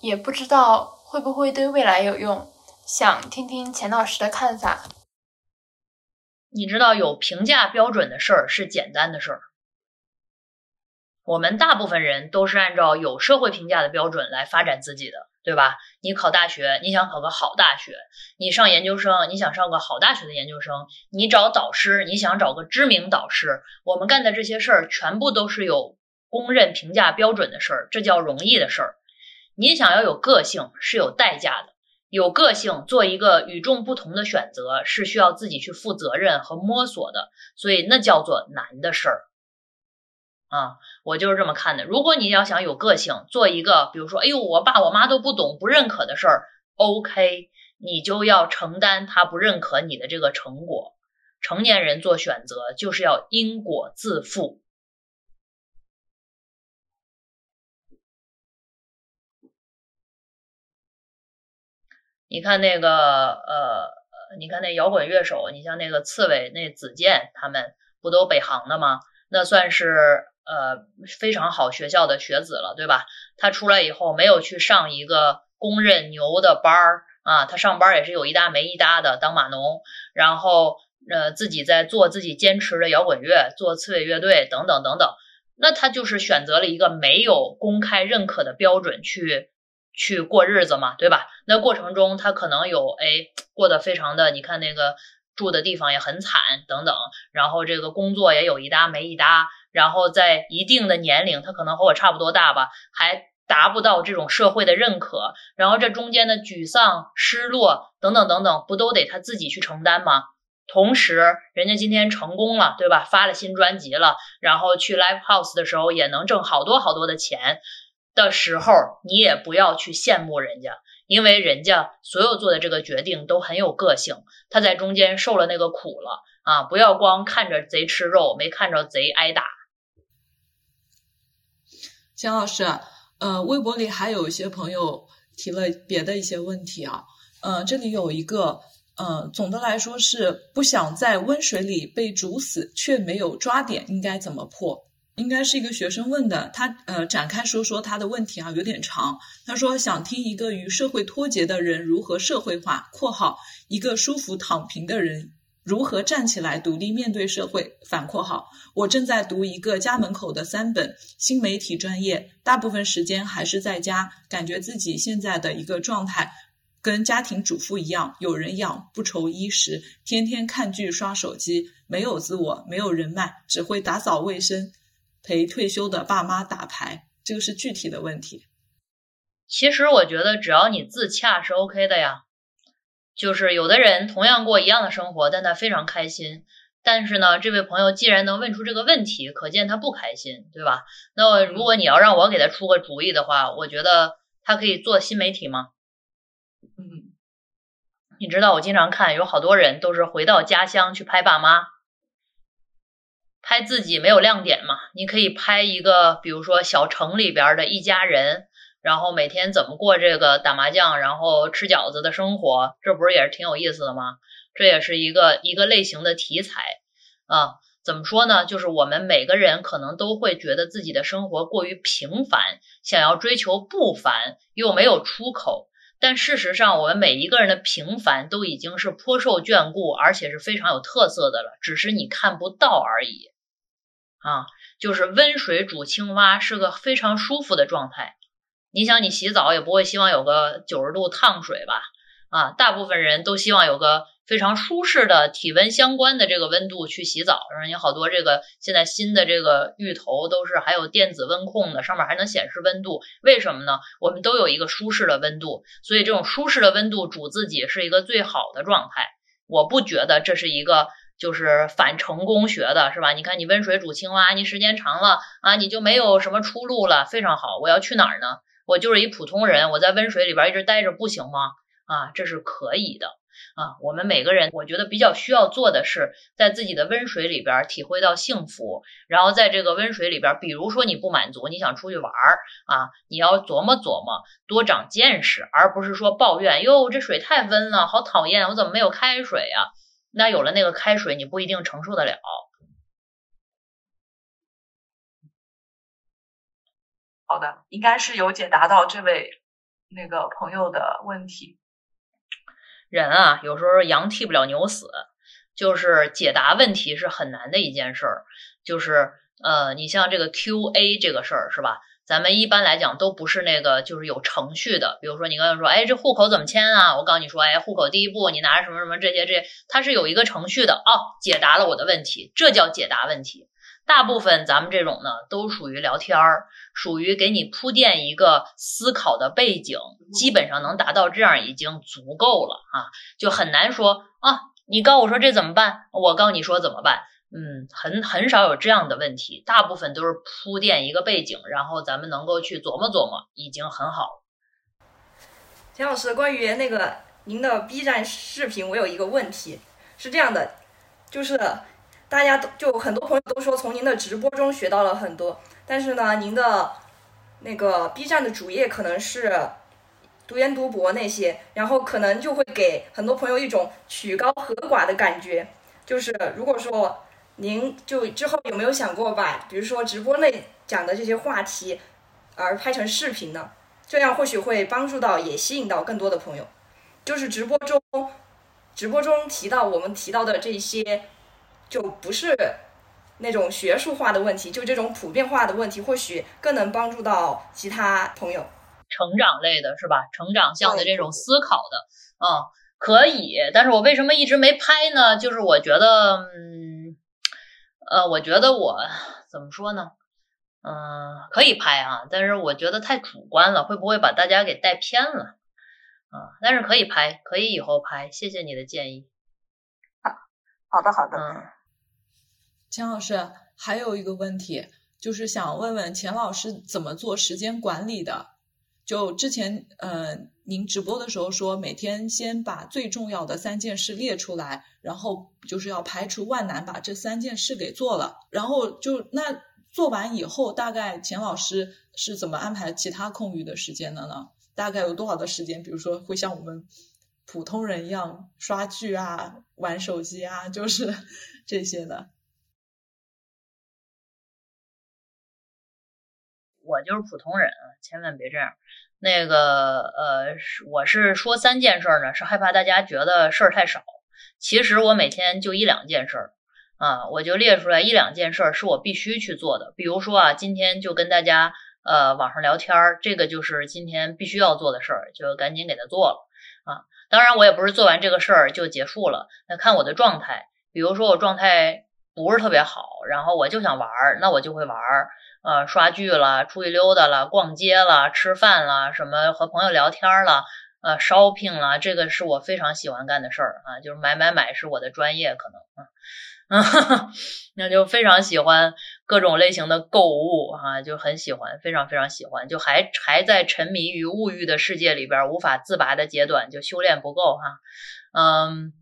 也不知道会不会对未来有用。想听听钱老师的看法。你知道有评价标准的事儿是简单的事儿，我们大部分人都是按照有社会评价的标准来发展自己的。对吧？你考大学，你想考个好大学；你上研究生，你想上个好大学的研究生；你找导师，你想找个知名导师。我们干的这些事儿，全部都是有公认评价标准的事儿，这叫容易的事儿。你想要有个性，是有代价的。有个性，做一个与众不同的选择，是需要自己去负责任和摸索的，所以那叫做难的事儿。啊，我就是这么看的。如果你要想有个性，做一个，比如说，哎呦，我爸我妈都不懂、不认可的事儿，OK，你就要承担他不认可你的这个成果。成年人做选择就是要因果自负。你看那个，呃，你看那摇滚乐手，你像那个刺猬、那子健，他们不都北航的吗？那算是。呃，非常好学校的学子了，对吧？他出来以后没有去上一个公认牛的班儿啊，他上班也是有一搭没一搭的当码农，然后呃自己在做自己坚持的摇滚乐，做刺猬乐队等等等等。那他就是选择了一个没有公开认可的标准去去过日子嘛，对吧？那过程中他可能有哎过得非常的，你看那个住的地方也很惨等等，然后这个工作也有一搭没一搭，然后在一定的年龄，他可能和我差不多大吧，还达不到这种社会的认可，然后这中间的沮丧、失落等等等等，不都得他自己去承担吗？同时，人家今天成功了，对吧？发了新专辑了，然后去 live house 的时候也能挣好多好多的钱的时候，你也不要去羡慕人家，因为人家所有做的这个决定都很有个性，他在中间受了那个苦了啊！不要光看着贼吃肉，没看着贼挨打。钱老师，呃，微博里还有一些朋友提了别的一些问题啊，呃，这里有一个。嗯，总的来说是不想在温水里被煮死，却没有抓点，应该怎么破？应该是一个学生问的，他呃展开说说他的问题啊，有点长。他说想听一个与社会脱节的人如何社会化（括号一个舒服躺平的人如何站起来独立面对社会）。反括号我正在读一个家门口的三本新媒体专业，大部分时间还是在家，感觉自己现在的一个状态。跟家庭主妇一样，有人养，不愁衣食，天天看剧刷手机，没有自我，没有人脉，只会打扫卫生，陪退休的爸妈打牌。这个是具体的问题。其实我觉得，只要你自洽是 OK 的呀。就是有的人同样过一样的生活，但他非常开心。但是呢，这位朋友既然能问出这个问题，可见他不开心，对吧？那如果你要让我给他出个主意的话，我觉得他可以做新媒体吗？嗯，你知道我经常看，有好多人都是回到家乡去拍爸妈，拍自己没有亮点嘛？你可以拍一个，比如说小城里边的一家人，然后每天怎么过这个打麻将，然后吃饺子的生活，这不是也是挺有意思的吗？这也是一个一个类型的题材啊。怎么说呢？就是我们每个人可能都会觉得自己的生活过于平凡，想要追求不凡，又没有出口。但事实上，我们每一个人的平凡都已经是颇受眷顾，而且是非常有特色的了，只是你看不到而已。啊，就是温水煮青蛙是个非常舒服的状态。你想，你洗澡也不会希望有个九十度烫水吧？啊，大部分人都希望有个。非常舒适的体温相关的这个温度去洗澡，然后有好多这个现在新的这个浴头都是还有电子温控的，上面还能显示温度。为什么呢？我们都有一个舒适的温度，所以这种舒适的温度煮自己是一个最好的状态。我不觉得这是一个就是反成功学的，是吧？你看你温水煮青蛙，你时间长了啊，你就没有什么出路了，非常好。我要去哪儿呢？我就是一普通人，我在温水里边一直待着不行吗？啊，这是可以的。啊，我们每个人，我觉得比较需要做的是，在自己的温水里边体会到幸福，然后在这个温水里边，比如说你不满足，你想出去玩儿啊，你要琢磨琢磨，多长见识，而不是说抱怨哟，这水太温了，好讨厌，我怎么没有开水呀？那有了那个开水，你不一定承受得了。好的，应该是有解答到这位那个朋友的问题。人啊，有时候羊替不了牛死，就是解答问题是很难的一件事儿。就是呃，你像这个 Q&A 这个事儿是吧？咱们一般来讲都不是那个，就是有程序的。比如说你刚才说，哎，这户口怎么迁啊？我告诉你说，哎，户口第一步你拿着什么什么这些这，它是有一个程序的哦，解答了我的问题，这叫解答问题。大部分咱们这种呢，都属于聊天儿，属于给你铺垫一个思考的背景，基本上能达到这样已经足够了啊，就很难说啊，你告诉我说这怎么办，我告诉你说怎么办，嗯，很很少有这样的问题，大部分都是铺垫一个背景，然后咱们能够去琢磨琢磨，已经很好了。钱老师，关于那个您的 B 站视频，我有一个问题，是这样的，就是。大家都就很多朋友都说从您的直播中学到了很多，但是呢，您的那个 B 站的主页可能是读研读博那些，然后可能就会给很多朋友一种曲高和寡的感觉。就是如果说您就之后有没有想过把，比如说直播内讲的这些话题，而拍成视频呢？这样或许会帮助到，也吸引到更多的朋友。就是直播中，直播中提到我们提到的这些。就不是那种学术化的问题，就这种普遍化的问题，或许更能帮助到其他朋友。成长类的是吧？成长向的这种思考的，嗯，可以，但是我为什么一直没拍呢？就是我觉得，嗯，呃，我觉得我怎么说呢？嗯，可以拍啊，但是我觉得太主观了，会不会把大家给带偏了啊？但是可以拍，可以以后拍。谢谢你的建议。好的，好的。嗯，钱老师还有一个问题，就是想问问钱老师怎么做时间管理的？就之前呃，您直播的时候说，每天先把最重要的三件事列出来，然后就是要排除万难把这三件事给做了，然后就那。做完以后，大概钱老师是怎么安排其他空余的时间的呢？大概有多少的时间？比如说，会像我们普通人一样刷剧啊、玩手机啊，就是 这些的。我就是普通人啊，千万别这样。那个呃，我是说三件事呢，是害怕大家觉得事儿太少。其实我每天就一两件事儿。啊，我就列出来一两件事儿是我必须去做的，比如说啊，今天就跟大家呃网上聊天儿，这个就是今天必须要做的事儿，就赶紧给他做了啊。当然，我也不是做完这个事儿就结束了，那看我的状态，比如说我状态不是特别好，然后我就想玩儿，那我就会玩儿，呃，刷剧了，出去溜达了，逛街了，吃饭了，什么和朋友聊天了，呃，shopping 了，这个是我非常喜欢干的事儿啊，就是买买买是我的专业，可能啊。那就非常喜欢各种类型的购物哈，就很喜欢，非常非常喜欢，就还还在沉迷于物欲的世界里边无法自拔的阶段，就修炼不够哈，嗯。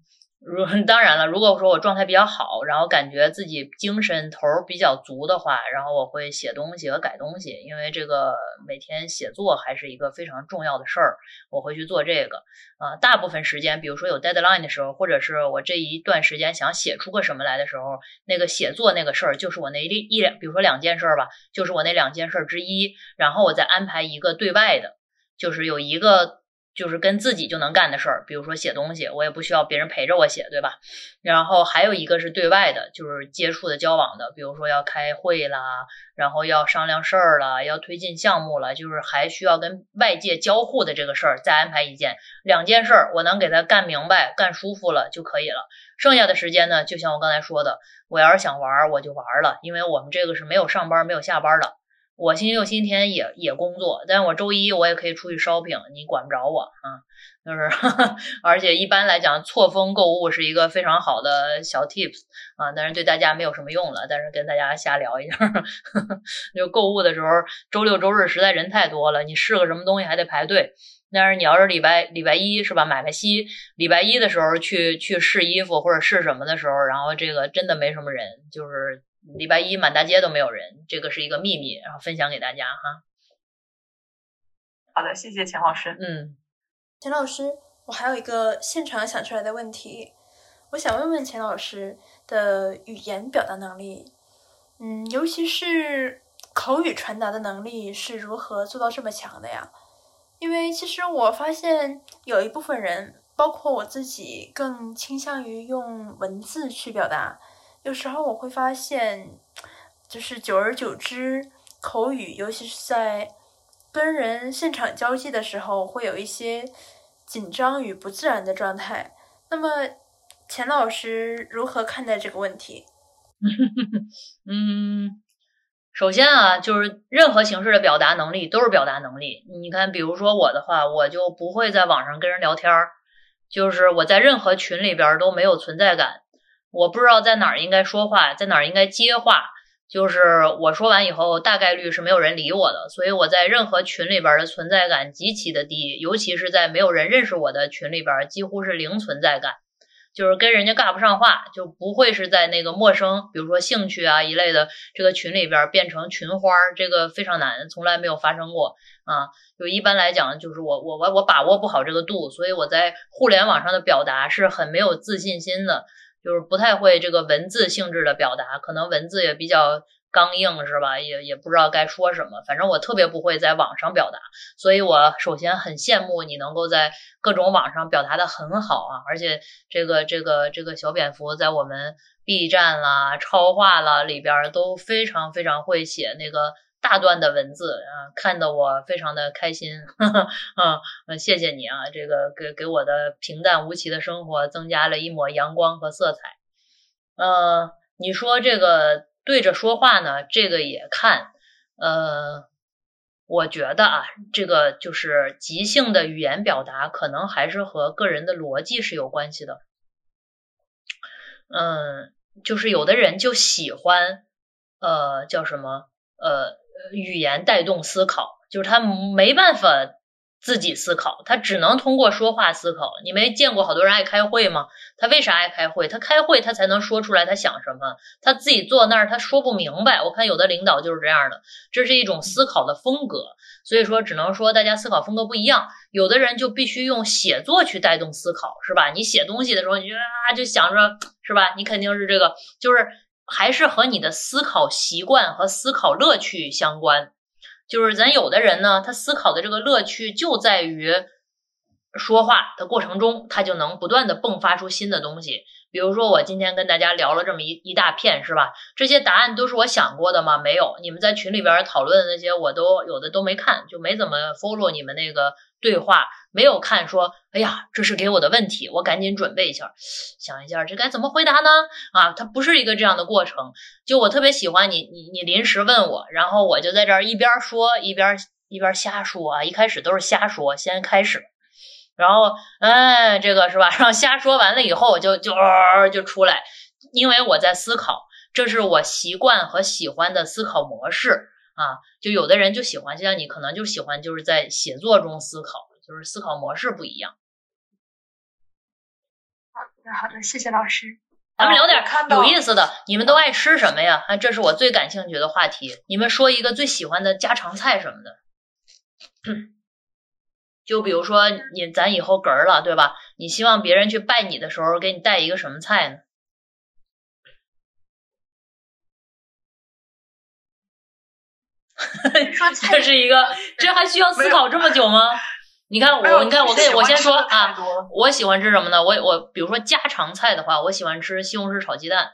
如 当然了，如果说我状态比较好，然后感觉自己精神头比较足的话，然后我会写东西和改东西，因为这个每天写作还是一个非常重要的事儿，我会去做这个。啊，大部分时间，比如说有 deadline 的时候，或者是我这一段时间想写出个什么来的时候，那个写作那个事儿就是我那一一两，比如说两件事儿吧，就是我那两件事之一，然后我再安排一个对外的，就是有一个。就是跟自己就能干的事儿，比如说写东西，我也不需要别人陪着我写，对吧？然后还有一个是对外的，就是接触的、交往的，比如说要开会啦，然后要商量事儿了，要推进项目了，就是还需要跟外界交互的这个事儿，再安排一件、两件事儿，我能给他干明白、干舒服了就可以了。剩下的时间呢，就像我刚才说的，我要是想玩，我就玩了，因为我们这个是没有上班、没有下班的。我星期六、星期天也也工作，但是我周一我也可以出去 shopping，你管不着我啊。就是，而且一般来讲，错峰购物是一个非常好的小 tips 啊，但是对大家没有什么用了。但是跟大家瞎聊一下，就购物的时候，周六周日实在人太多了，你试个什么东西还得排队。但是你要是礼拜礼拜一是吧，买个西，礼拜一的时候去去试衣服或者试什么的时候，然后这个真的没什么人，就是。礼拜一满大街都没有人，这个是一个秘密，然后分享给大家哈。好的，谢谢钱老师。嗯，钱老师，我还有一个现场想出来的问题，我想问问钱老师的语言表达能力，嗯，尤其是口语传达的能力是如何做到这么强的呀？因为其实我发现有一部分人，包括我自己，更倾向于用文字去表达。有时候我会发现，就是久而久之，口语，尤其是在跟人现场交际的时候，会有一些紧张与不自然的状态。那么，钱老师如何看待这个问题？嗯，首先啊，就是任何形式的表达能力都是表达能力。你看，比如说我的话，我就不会在网上跟人聊天儿，就是我在任何群里边都没有存在感。我不知道在哪儿应该说话，在哪儿应该接话。就是我说完以后，大概率是没有人理我的，所以我在任何群里边的存在感极其的低，尤其是在没有人认识我的群里边，几乎是零存在感。就是跟人家尬不上话，就不会是在那个陌生，比如说兴趣啊一类的这个群里边变成群花，这个非常难，从来没有发生过啊。就一般来讲，就是我我我我把握不好这个度，所以我在互联网上的表达是很没有自信心的。就是不太会这个文字性质的表达，可能文字也比较刚硬，是吧？也也不知道该说什么。反正我特别不会在网上表达，所以我首先很羡慕你能够在各种网上表达的很好啊！而且这个这个这个小蝙蝠在我们 B 站啦、超话啦里边都非常非常会写那个大段的文字啊，看得我非常的开心。嗯，谢谢你啊，这个给给我的平淡无奇的生活增加了一抹阳光和色彩。呃，你说这个对着说话呢，这个也看。呃，我觉得啊，这个就是即兴的语言表达，可能还是和个人的逻辑是有关系的。嗯，就是有的人就喜欢，呃，叫什么？呃，语言带动思考，就是他没办法自己思考，他只能通过说话思考。你没见过好多人爱开会吗？他为啥爱开会？他开会他才能说出来他想什么。他自己坐那儿他说不明白。我看有的领导就是这样的，这是一种思考的风格。所以说，只能说大家思考风格不一样。有的人就必须用写作去带动思考，是吧？你写东西的时候，你就啊就想着，是吧？你肯定是这个，就是。还是和你的思考习惯和思考乐趣相关，就是咱有的人呢，他思考的这个乐趣就在于说话的过程中，他就能不断的迸发出新的东西。比如说，我今天跟大家聊了这么一一大片，是吧？这些答案都是我想过的吗？没有，你们在群里边讨论的那些，我都有的都没看，就没怎么 follow 你们那个对话。没有看说，哎呀，这是给我的问题，我赶紧准备一下，想一下这该怎么回答呢？啊，它不是一个这样的过程。就我特别喜欢你，你你临时问我，然后我就在这儿一边说一边一边瞎说啊。一开始都是瞎说，先开始，然后哎，这个是吧？然后瞎说完了以后，就就就出来，因为我在思考，这是我习惯和喜欢的思考模式啊。就有的人就喜欢，就像你可能就喜欢就是在写作中思考。就是思考模式不一样。好的，好的，谢谢老师。咱们聊点有意思的。你们都爱吃什么呀？啊，这是我最感兴趣的话题。你们说一个最喜欢的家常菜什么的。就比如说你，咱以后嗝儿了，对吧？你希望别人去拜你的时候，给你带一个什么菜呢？这是一个，这还需要思考这么久吗？你看我，你看我跟我先说啊，我喜欢吃什么呢？我我比如说家常菜的话，我喜欢吃西红柿炒鸡蛋，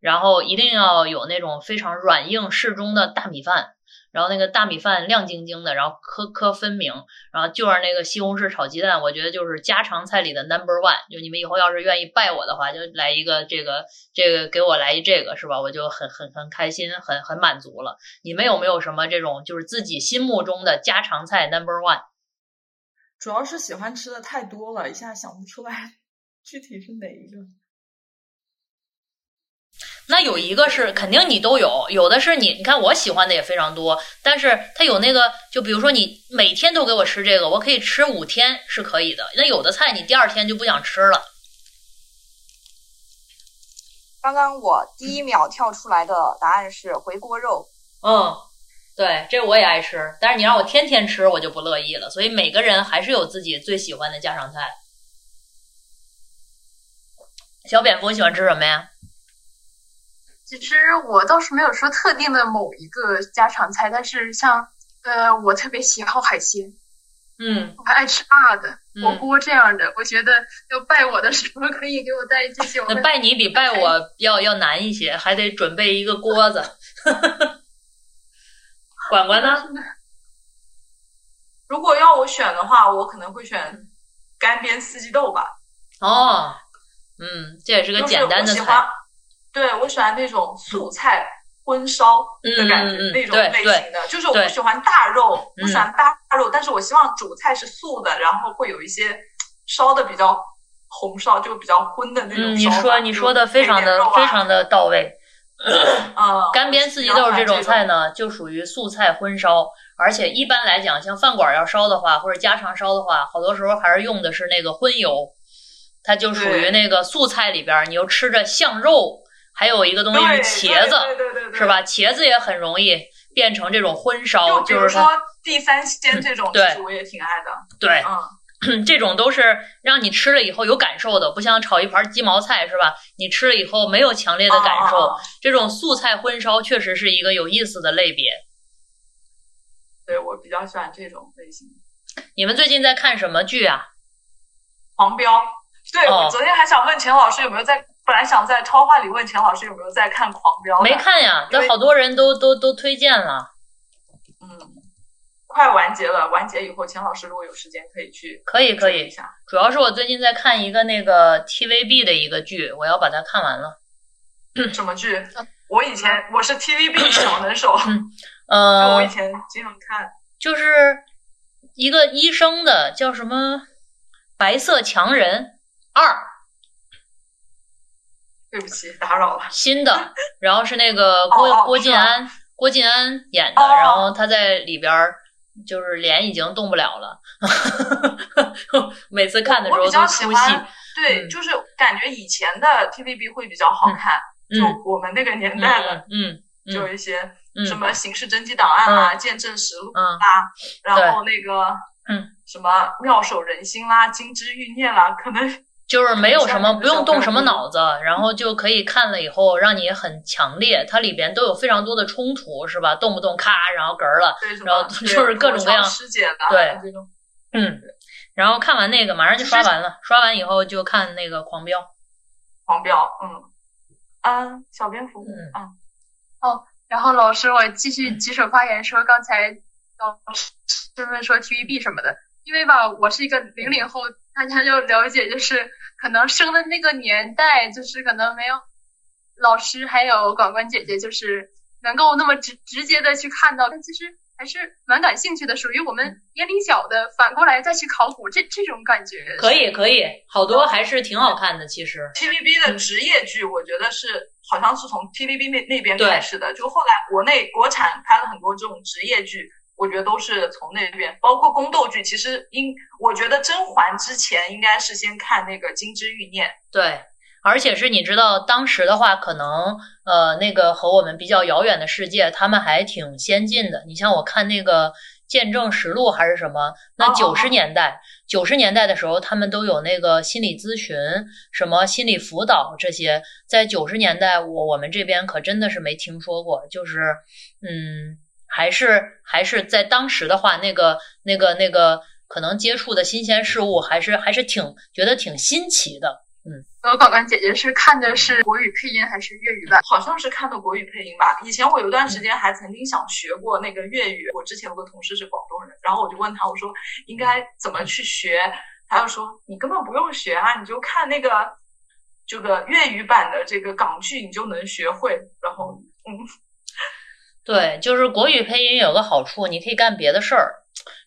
然后一定要有那种非常软硬适中的大米饭，然后那个大米饭亮晶晶的，然后颗颗分明，然后就是那个西红柿炒鸡蛋，我觉得就是家常菜里的 number one。就你们以后要是愿意拜我的话，就来一个这个这个给我来一这个是吧？我就很很很开心，很很满足了。你们有没有什么这种就是自己心目中的家常菜 number one？主要是喜欢吃的太多了，一下想不出来 具体是哪一个。那有一个是肯定你都有，有的是你，你看我喜欢的也非常多，但是它有那个，就比如说你每天都给我吃这个，我可以吃五天是可以的。那有的菜你第二天就不想吃了。刚刚我第一秒跳出来的答案是回锅肉。嗯。对，这我也爱吃，但是你让我天天吃，我就不乐意了。所以每个人还是有自己最喜欢的家常菜。小蝙蝠喜欢吃什么呀？其实我倒是没有说特定的某一个家常菜，但是像呃，我特别喜好海鲜，嗯，我还爱吃辣的火锅这样的。我觉得要拜我的时候可以给我带这些。那拜你比拜我要要难一些，还得准备一个锅子。管管呢？如果要我选的话，我可能会选干煸四季豆吧。哦，嗯，这也是个简单的菜。对，我喜欢那种素菜荤烧的感觉，那种类型的。就是我不喜欢大肉，不喜欢大肉，但是我希望主菜是素的，然后会有一些烧的比较红烧，就比较荤的那种。你说，你说的非常的非常的到位。啊，干煸四季豆这种菜呢，就属于素菜荤烧，而且一般来讲，像饭馆要烧的话，或者家常烧的话，好多时候还是用的是那个荤油，它就属于那个素菜里边，你又吃着像肉，还有一个东西是茄子，是吧？茄子也很容易变成这种荤烧，就是说地三鲜这种，对，我也挺爱的，对，嗯。这种都是让你吃了以后有感受的，不像炒一盘鸡毛菜是吧？你吃了以后没有强烈的感受。这种素菜荤烧确实是一个有意思的类别。对我比较喜欢这种类型。你们最近在看什么剧啊？黄标。对，我昨天还想问钱老师有没有在，本来想在超话里问钱老师有没有在看狂飙。没看呀，但好多人都都都推荐了。嗯快完结了，完结以后，钱老师如果有时间可以去可以可以一，下。主要是我最近在看一个那个 TVB 的一个剧，我要把它看完了。什么剧？我以前我是 TVB 小能手，呃我以呃，前经常看。就是一个医生的，叫什么《白色强人二》对不起，打扰了。新的，然后是那个郭、郭晋安郭晋安演的，哦然后他在里边儿就是脸已经动不了了，每次看的时候都我比较喜出戏。欢，对，嗯。就是感觉以前的 TVB 会比较好看，嗯。就我们那个年代的，嗯嗯就一些嗯。什么《刑事侦缉档案》啊，见证实录》嗯。啦，然后那个嗯。什么妙手仁心啦、金枝欲孽啦，可能就是没有什么不用动什么脑子，然后就可以看了以后让你很强烈，它里边都有非常多的冲突，是吧？动不动咔，然后嗝儿了，然后 就是各种各样师姐的对这种。嗯。然后看完那个，马上就刷完了，刷完以后就看那个《狂飙》。狂飙，嗯，啊，小蝙蝠，嗯哦，然后老师，我继续举手发言说，刚才老师们说 TVB 什么的，因为吧，我是一个零零后，大家就了解，就是可能生的那个年代，就是可能没有老师还有管管姐姐，就是能够那么直直接的去看到，但其实还是蛮感兴趣的，属于我们年龄小的，反过来再去考古，这这种感觉可以可以，好多还是挺好看的，其实。TVB 的职业剧，我觉得是好像是从 TVB 那那边开始的，就后来国内国产拍了很多这种职业剧，我觉得都是从那边，包括宫斗剧。其实应我觉得甄嬛之前应该是先看那个《金枝欲孽》，对，而且是你知道，当时的话，可能呃，那个和我们比较遥远的世界，他们还挺先进的。你像我看那个《见证实录》还是什么，那九十哦年代，九十年代的时候，他们都有那个心理咨询、什么心理辅导这些，在九十年代，我我们这边可真的是没听说过，就是嗯，还是还是在当时的话，那个那个那个。可能接触的新鲜事物还是还是挺觉得挺新奇的，嗯我管管姐姐是看的是国语配音还是粤语版？好像是看的国语配音吧。以前我有段时间还曾经想学过那个粤语，我之前有个同事是广东人，然后我就问他，我说应该怎么去学，他就说你根本不用学啊，你就看那个这个粤语版的这个港剧，你就能学会。然后嗯，对，就是国语配音有个好处，你可以干别的事儿。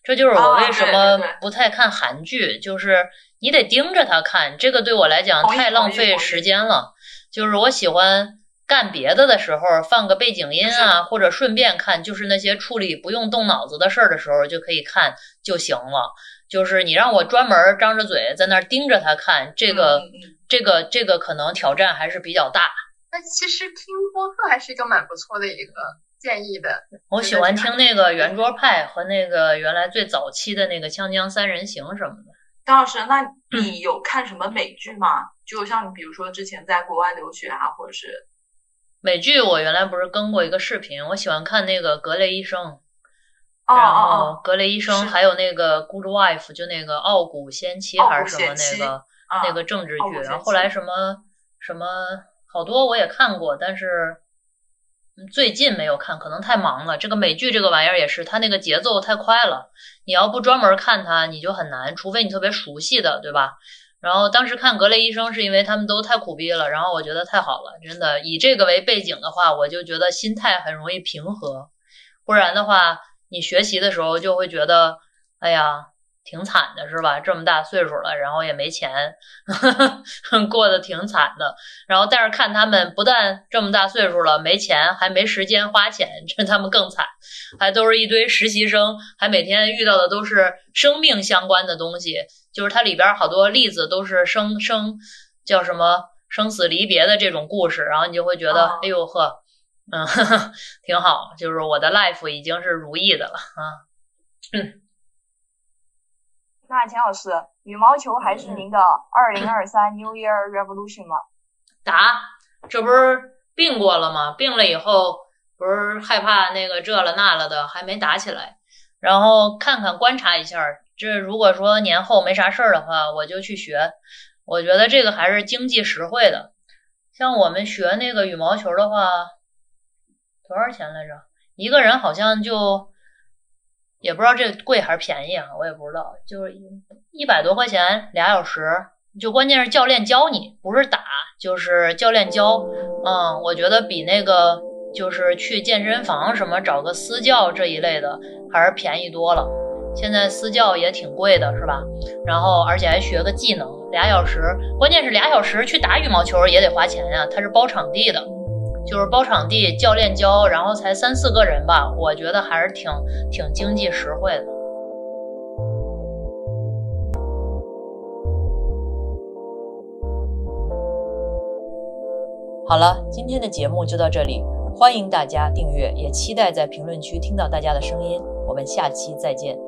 这就是我啊为什么不太看韩剧，就是你得盯着他看，这个对我来讲太浪费时间了。就是我喜欢干别的的时候放个背景音啊，或者顺便看，就是那些处理不用动脑子的事儿的时候就可以看就行了。就是你让我专门张着嘴在那儿盯着他看，这个、这个这个可能挑战还是比较大。那其实听播客还是一个蛮不错的一个建议的。我喜欢听那个圆桌派和那个原来最早期的那个《锵锵三人行》什么的。张老师，那你有看什么美剧吗？就像你比如说之前在国外留学啊，或者是美剧我原来不是更过一个视频，我喜欢看那个《格雷医生》，哦然哦后《格雷医生》还有那个《Good Wife》，就那个《傲骨贤妻》还是什么那个那个政治剧。然后后来什么什么好多我也看过，但是嗯最近没有看，可能太忙了。这个美剧这个玩意儿也是，它那个节奏太快了，你要不专门看它，你就很难，除非你特别熟悉的，对吧？然后当时看《格雷医生》是因为他们都太苦逼了，然后我觉得太好了，真的以这个为背景的话，我就觉得心态很容易平和，不然的话，你学习的时候就会觉得，哎呀，挺惨的，是吧？这么大岁数了，然后也没钱，过得挺惨的。然后但是看他们不但这么大岁数了没钱，还没时间花钱，这他们更惨，还都是一堆实习生，还每天遇到的都是生命相关的东西。就是它里边好多例子都是生生叫什么生死离别的这种故事，然后你就会觉得，哦哎呦呵，嗯，呵 呵挺好，就是我的 life 已经是如意的了啊。那钱老师，羽毛球还是您的二零二三 New Year Revolution 吗？答，这不是病过了吗？病了以后不是害怕那个这了那了的，还没打起来。然后看看观察一下，这如果说年后没啥事儿的话，我就去学。我觉得这个还是经济实惠的。像我们学那个羽毛球的话，多少钱来着？一个人好像就也不知道这贵还是便宜啊，我也不知道，就是一百多块钱俩小时，就关键是教练教你，不是打，就是教练教。嗯，我觉得比那个就是去健身房什么找个私教这一类的还是便宜多了。现在私教也挺贵的，是吧？然后而且还学个技能，俩小时，关键是俩小时去打羽毛球也得花钱呀，它是包场地的。就是包场地，教练教，然后才三四个人吧，我觉得还是挺挺经济实惠的。好了，今天的节目就到这里，欢迎大家订阅，也期待在评论区听到大家的声音。我们下期再见。